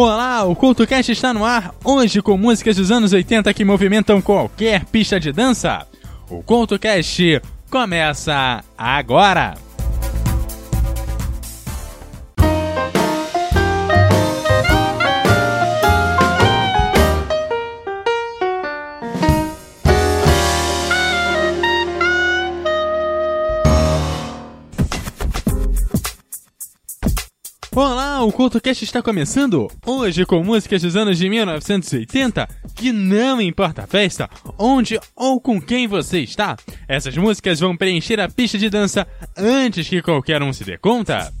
Olá, o CultoCast está no ar, hoje com músicas dos anos 80 que movimentam qualquer pista de dança. O CultoCast começa agora! Olá, o CultoCast está começando hoje com músicas dos anos de 1980 que não importa a festa, onde ou com quem você está, essas músicas vão preencher a pista de dança antes que qualquer um se dê conta.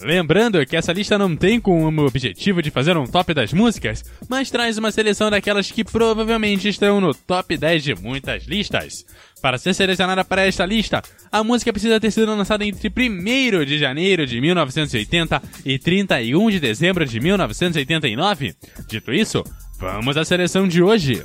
Lembrando que essa lista não tem como objetivo de fazer um top das músicas, mas traz uma seleção daquelas que provavelmente estão no top 10 de muitas listas. Para ser selecionada para esta lista, a música precisa ter sido lançada entre 1 de janeiro de 1980 e 31 de dezembro de 1989. Dito isso, vamos à seleção de hoje.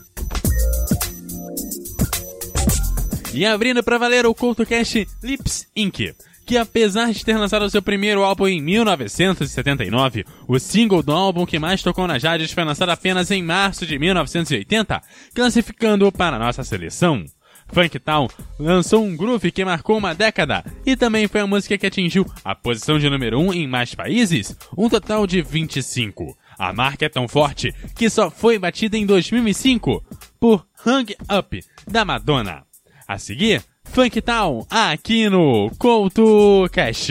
E abrindo para valer o CultoCast Lips Inc que apesar de ter lançado seu primeiro álbum em 1979, o single do álbum que mais tocou nas rádios foi lançado apenas em março de 1980, classificando-o para nossa seleção. Funk Town lançou um groove que marcou uma década e também foi a música que atingiu a posição de número 1 em mais países, um total de 25. A marca é tão forte que só foi batida em 2005 por Hang Up, da Madonna. A seguir, Funk Town, aqui no Couto Cash.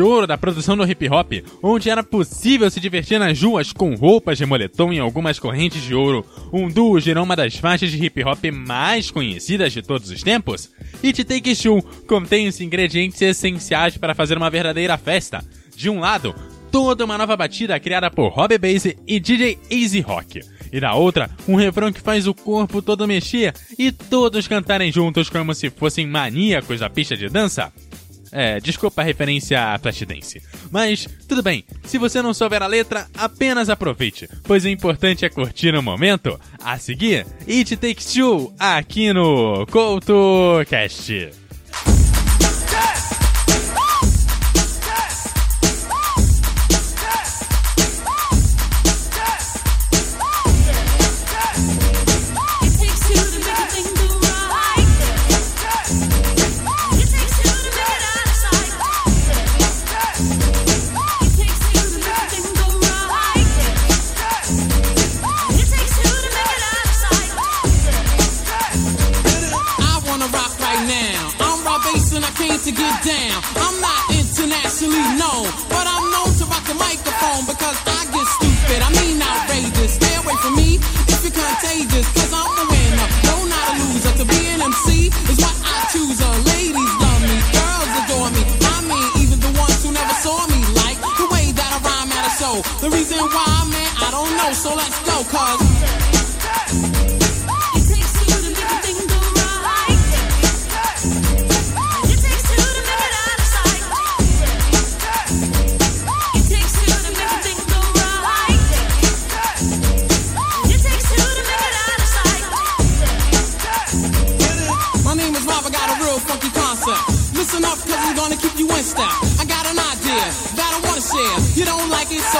De ouro da produção do hip hop, onde era possível se divertir nas ruas com roupas de moletom e algumas correntes de ouro, um duo gerou uma das faixas de hip hop mais conhecidas de todos os tempos? It Take Two contém os ingredientes essenciais para fazer uma verdadeira festa. De um lado, toda uma nova batida criada por Robbie Bass e DJ Easy Rock. E da outra, um refrão que faz o corpo todo mexer e todos cantarem juntos como se fossem maníacos da pista de dança. É, desculpa a referência a Flashdance. Mas, tudo bem, se você não souber a letra, apenas aproveite, pois o importante é curtir o momento. A seguir, It Takes Two, aqui no CoutoCast. To get down. I'm not internationally known, but I'm known to rock the microphone because I get stupid. I mean outrageous. Stay away from me if you're contagious, cause I'm the winner. No, not a loser. To be an MC is what I choose. Uh, ladies love me, girls adore me. I mean, even the ones who never saw me like the way that I rhyme at a show. The reason why, man, I don't know. So let's go, cause.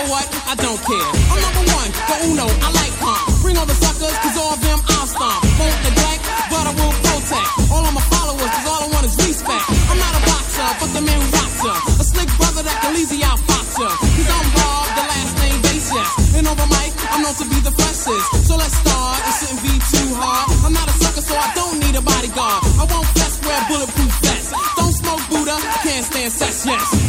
It, what? I don't care. I'm number one, the uno, I like calm. Bring all the suckers, cause all of them I'll stomp. Won't neglect, but I will protect. All of my followers, cause all I want is respect. I'm not a boxer, but the man who rocks ya. A slick brother that can easy out ya. Cause I'm Bob, the last name base, yes. And over mic, I'm known to be the freshest. So let's start, it shouldn't be too hard. I'm not a sucker, so I don't need a bodyguard. I won't fess, wear bulletproof vests. Don't smoke Buddha, can't stand sex, yes.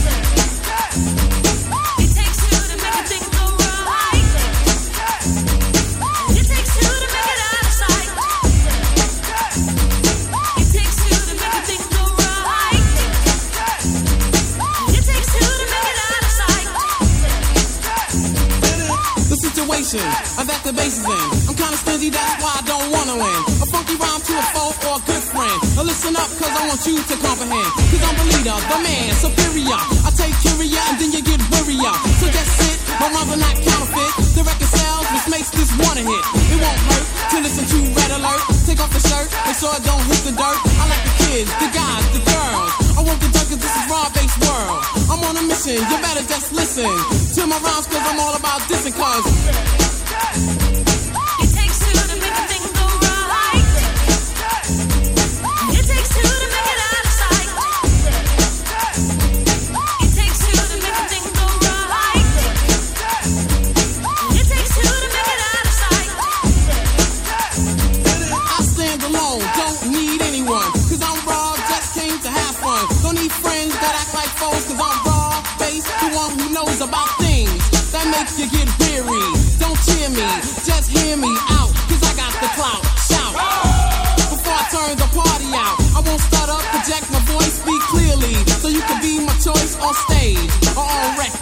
Listen up, cause I want you to comprehend. Cause I'm the leader, the man, superior. I take curia and then you get wearier. So just sit, my rhymes are not counterfeit. The record sells, which makes this one a hit. It won't hurt to listen to Red Alert. Take off the shirt, make sure it don't hit the dirt. I like the kids, the guys, the girls. I want the duck cause this is raw based world. I'm on a mission, you better just listen to my rhymes cause I'm all about dissing cause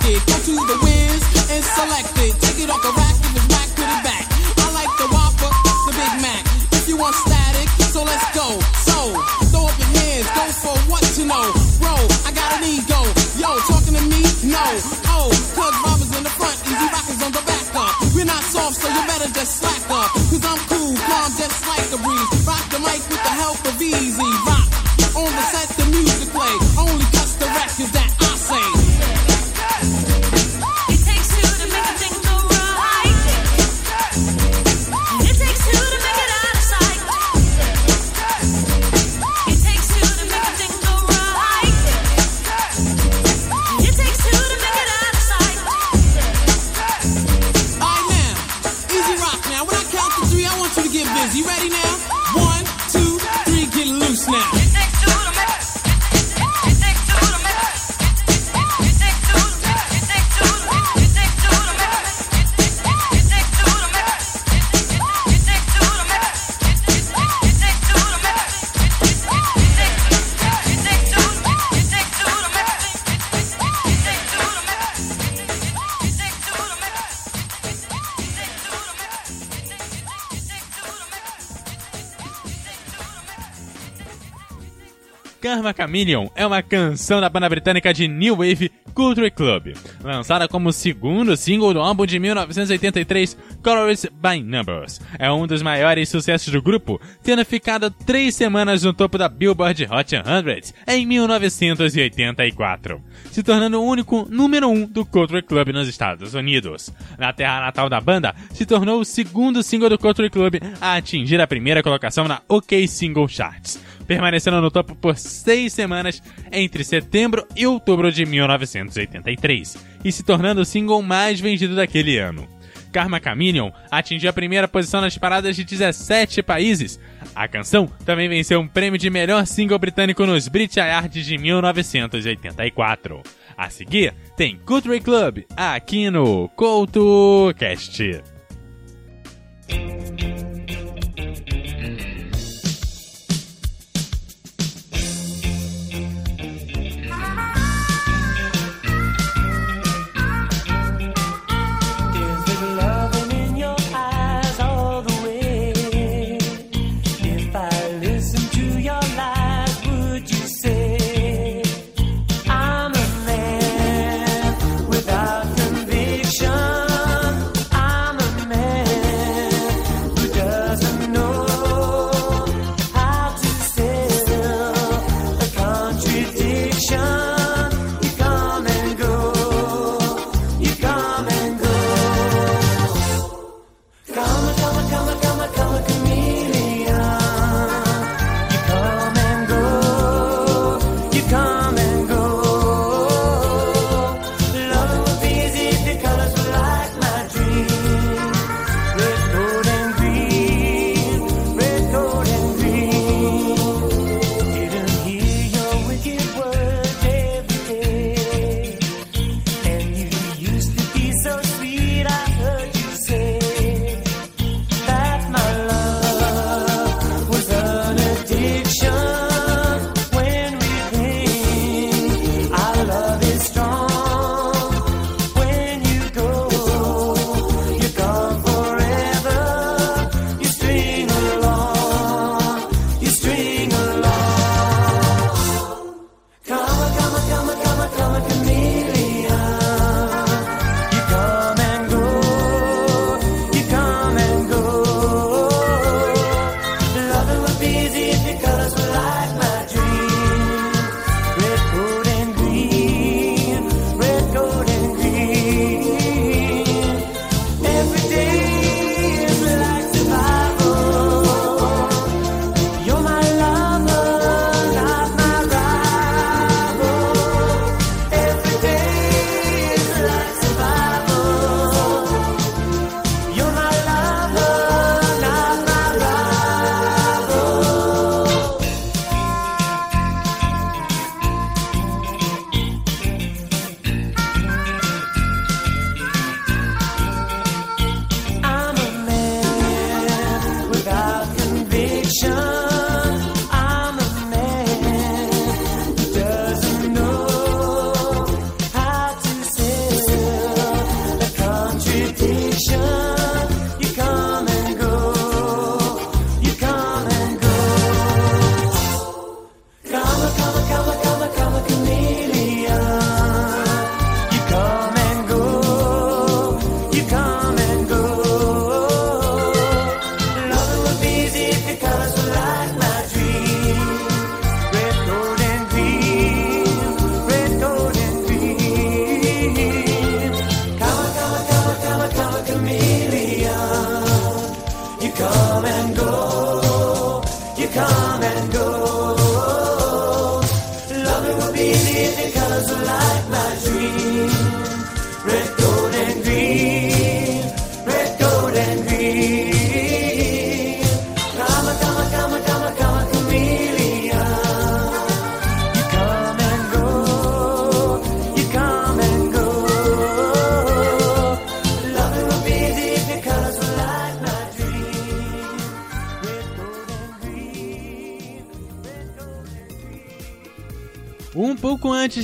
record. Go to the whiz and select it. Take it off the rack, if it's whack, put it back. I like the Whopper, the Big Mac. If you want static, so let's go. So, throw up your hands, go for what you know. Bro, I got an ego. Yo, talking to me? No. Oh, cause robbers in the front, easy rockers on the back up. We're not soft, so you better just slack up. Cause I'm cool, calm, just like a breeze. Karma Chameleon é uma canção da banda britânica de New Wave Culture Club, lançada como segundo single do álbum de 1983 Colors by Numbers. É um dos maiores sucessos do grupo, tendo ficado três semanas no topo da Billboard Hot 100 em 1984, se tornando o único número um do Culture Club nos Estados Unidos. Na terra natal da banda, se tornou o segundo single do Culture Club a atingir a primeira colocação na OK Single Charts permanecendo no topo por seis semanas entre setembro e outubro de 1983, e se tornando o single mais vendido daquele ano. Karma Chameleon atingiu a primeira posição nas paradas de 17 países. A canção também venceu um prêmio de melhor single britânico nos Brit Awards de 1984. A seguir, tem Country Club aqui no CoutoCast.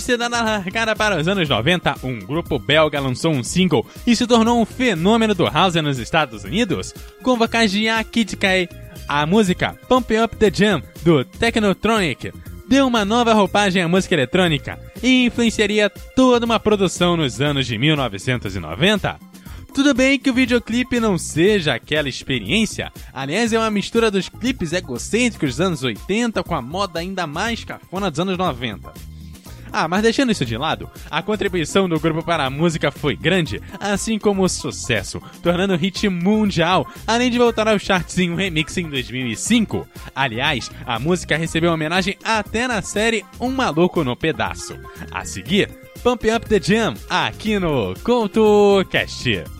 Pouco antes de ser dada a largada para os anos 90, um grupo belga lançou um single e se tornou um fenômeno do house nos Estados Unidos, com vocais de Akid Kai. A música Pump Up the Jam, do Technotronic, deu uma nova roupagem à música eletrônica e influenciaria toda uma produção nos anos de 1990. Tudo bem que o videoclipe não seja aquela experiência, aliás, é uma mistura dos clipes egocêntricos dos anos 80 com a moda ainda mais cafona dos anos 90. Ah, mas deixando isso de lado, a contribuição do grupo para a música foi grande, assim como o sucesso, tornando o hit mundial, além de voltar aos charts em um remix em 2005. Aliás, a música recebeu homenagem até na série Um Maluco no Pedaço. A seguir, Pump Up the Jam, aqui no CoutoCast.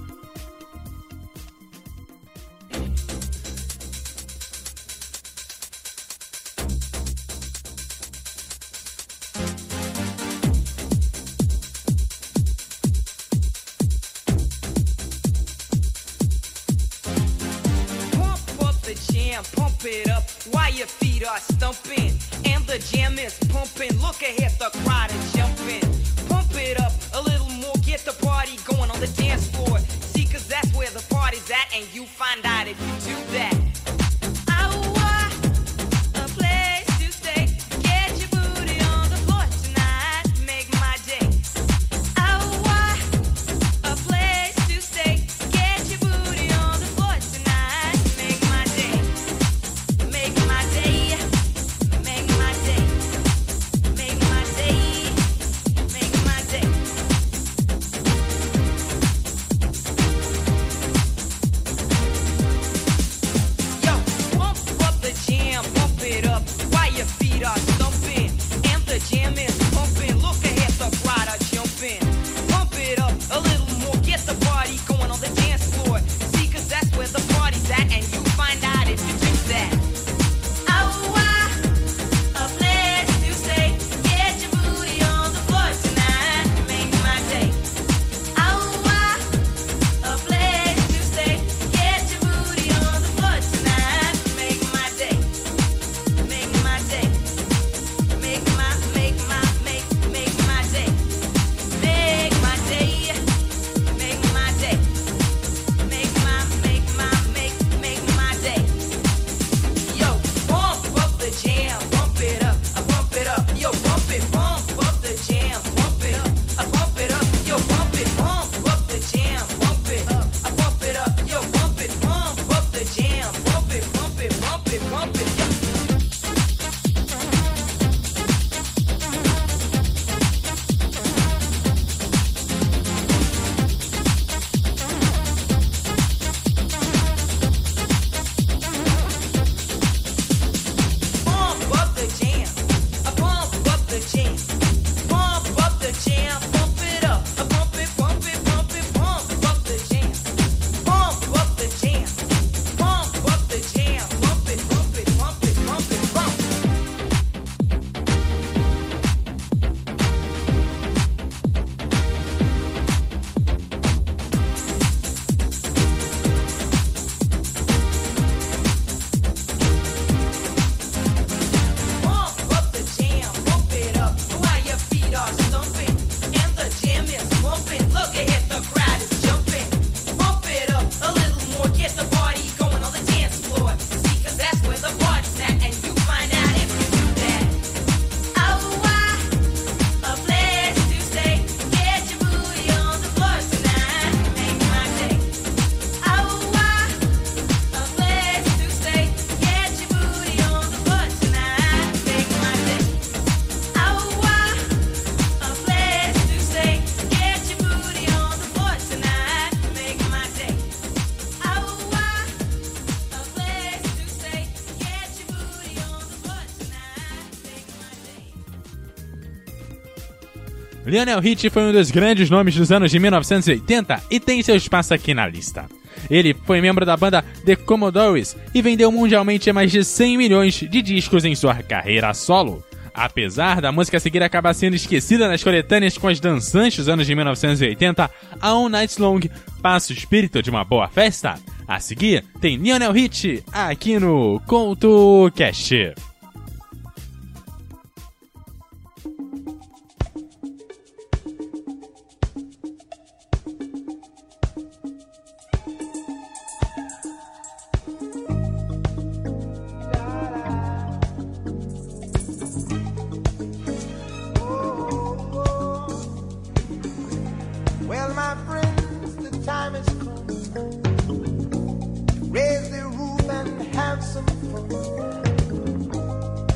Lionel Hitch foi um dos grandes nomes dos anos de 1980 e tem seu espaço aqui na lista. Ele foi membro da banda The Commodores e vendeu mundialmente mais de 100 milhões de discos em sua carreira solo. Apesar da música seguir acabar sendo esquecida nas coletâneas com as dançantes dos anos de 1980, a All Night Long passa o espírito de uma boa festa. A seguir, tem Lionel Hitch aqui no CoutoCast.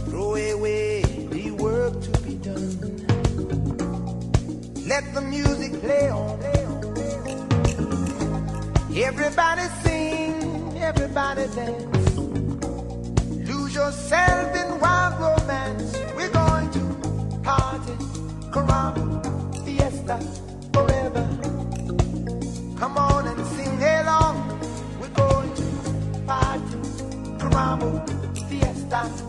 Throw away the work to be done. Let the music play on. Everybody sing, everybody dance. Lose yourself in wild romance. We're going to party, caramba, stop.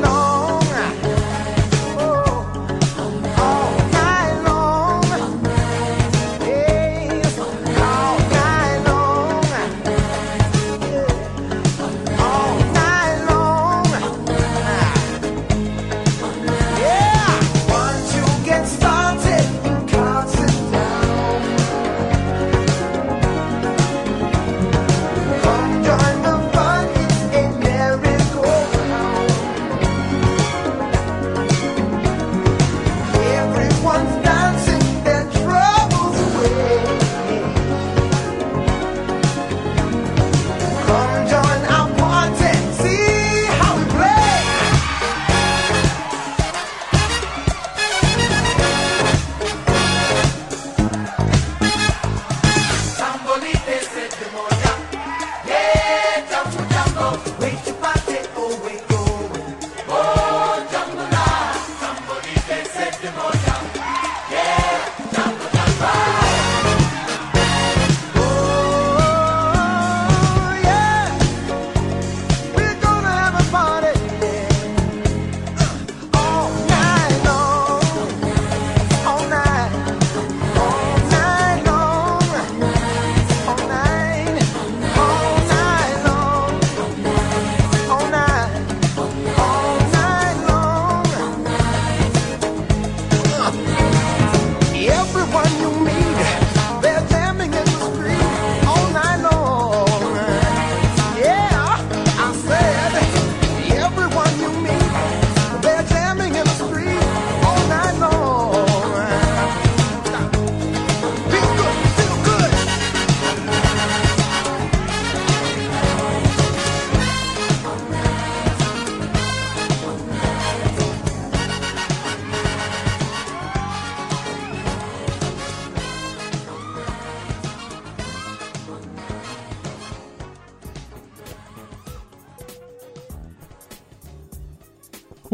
night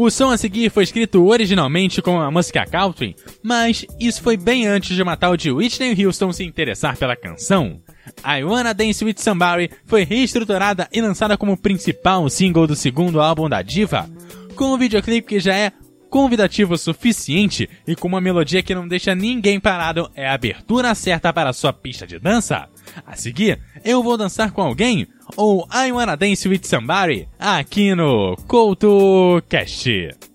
O som a seguir foi escrito originalmente como a música country, mas isso foi bem antes de uma tal de Whitney Houston se interessar pela canção. I Wanna Dance With Somebody foi reestruturada e lançada como principal single do segundo álbum da diva, com um videoclipe que já é convidativo o suficiente e com uma melodia que não deixa ninguém parado é a abertura certa para sua pista de dança. A seguir, eu vou dançar com alguém ou I Wanna Dance With Somebody aqui no CoutoCast.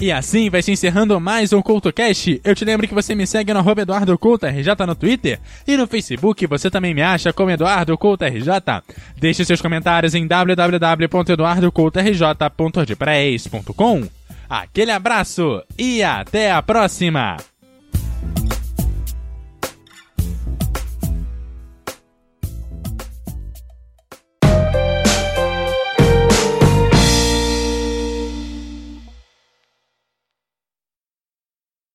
E assim vai se encerrando mais um CultoCast. Eu te lembro que você me segue no arroba EduardoCultoRJ no Twitter e no Facebook você também me acha como EduardoCultoRJ. Deixe seus comentários em www.eduardocultorj.wordpress.com. Aquele abraço e até a próxima!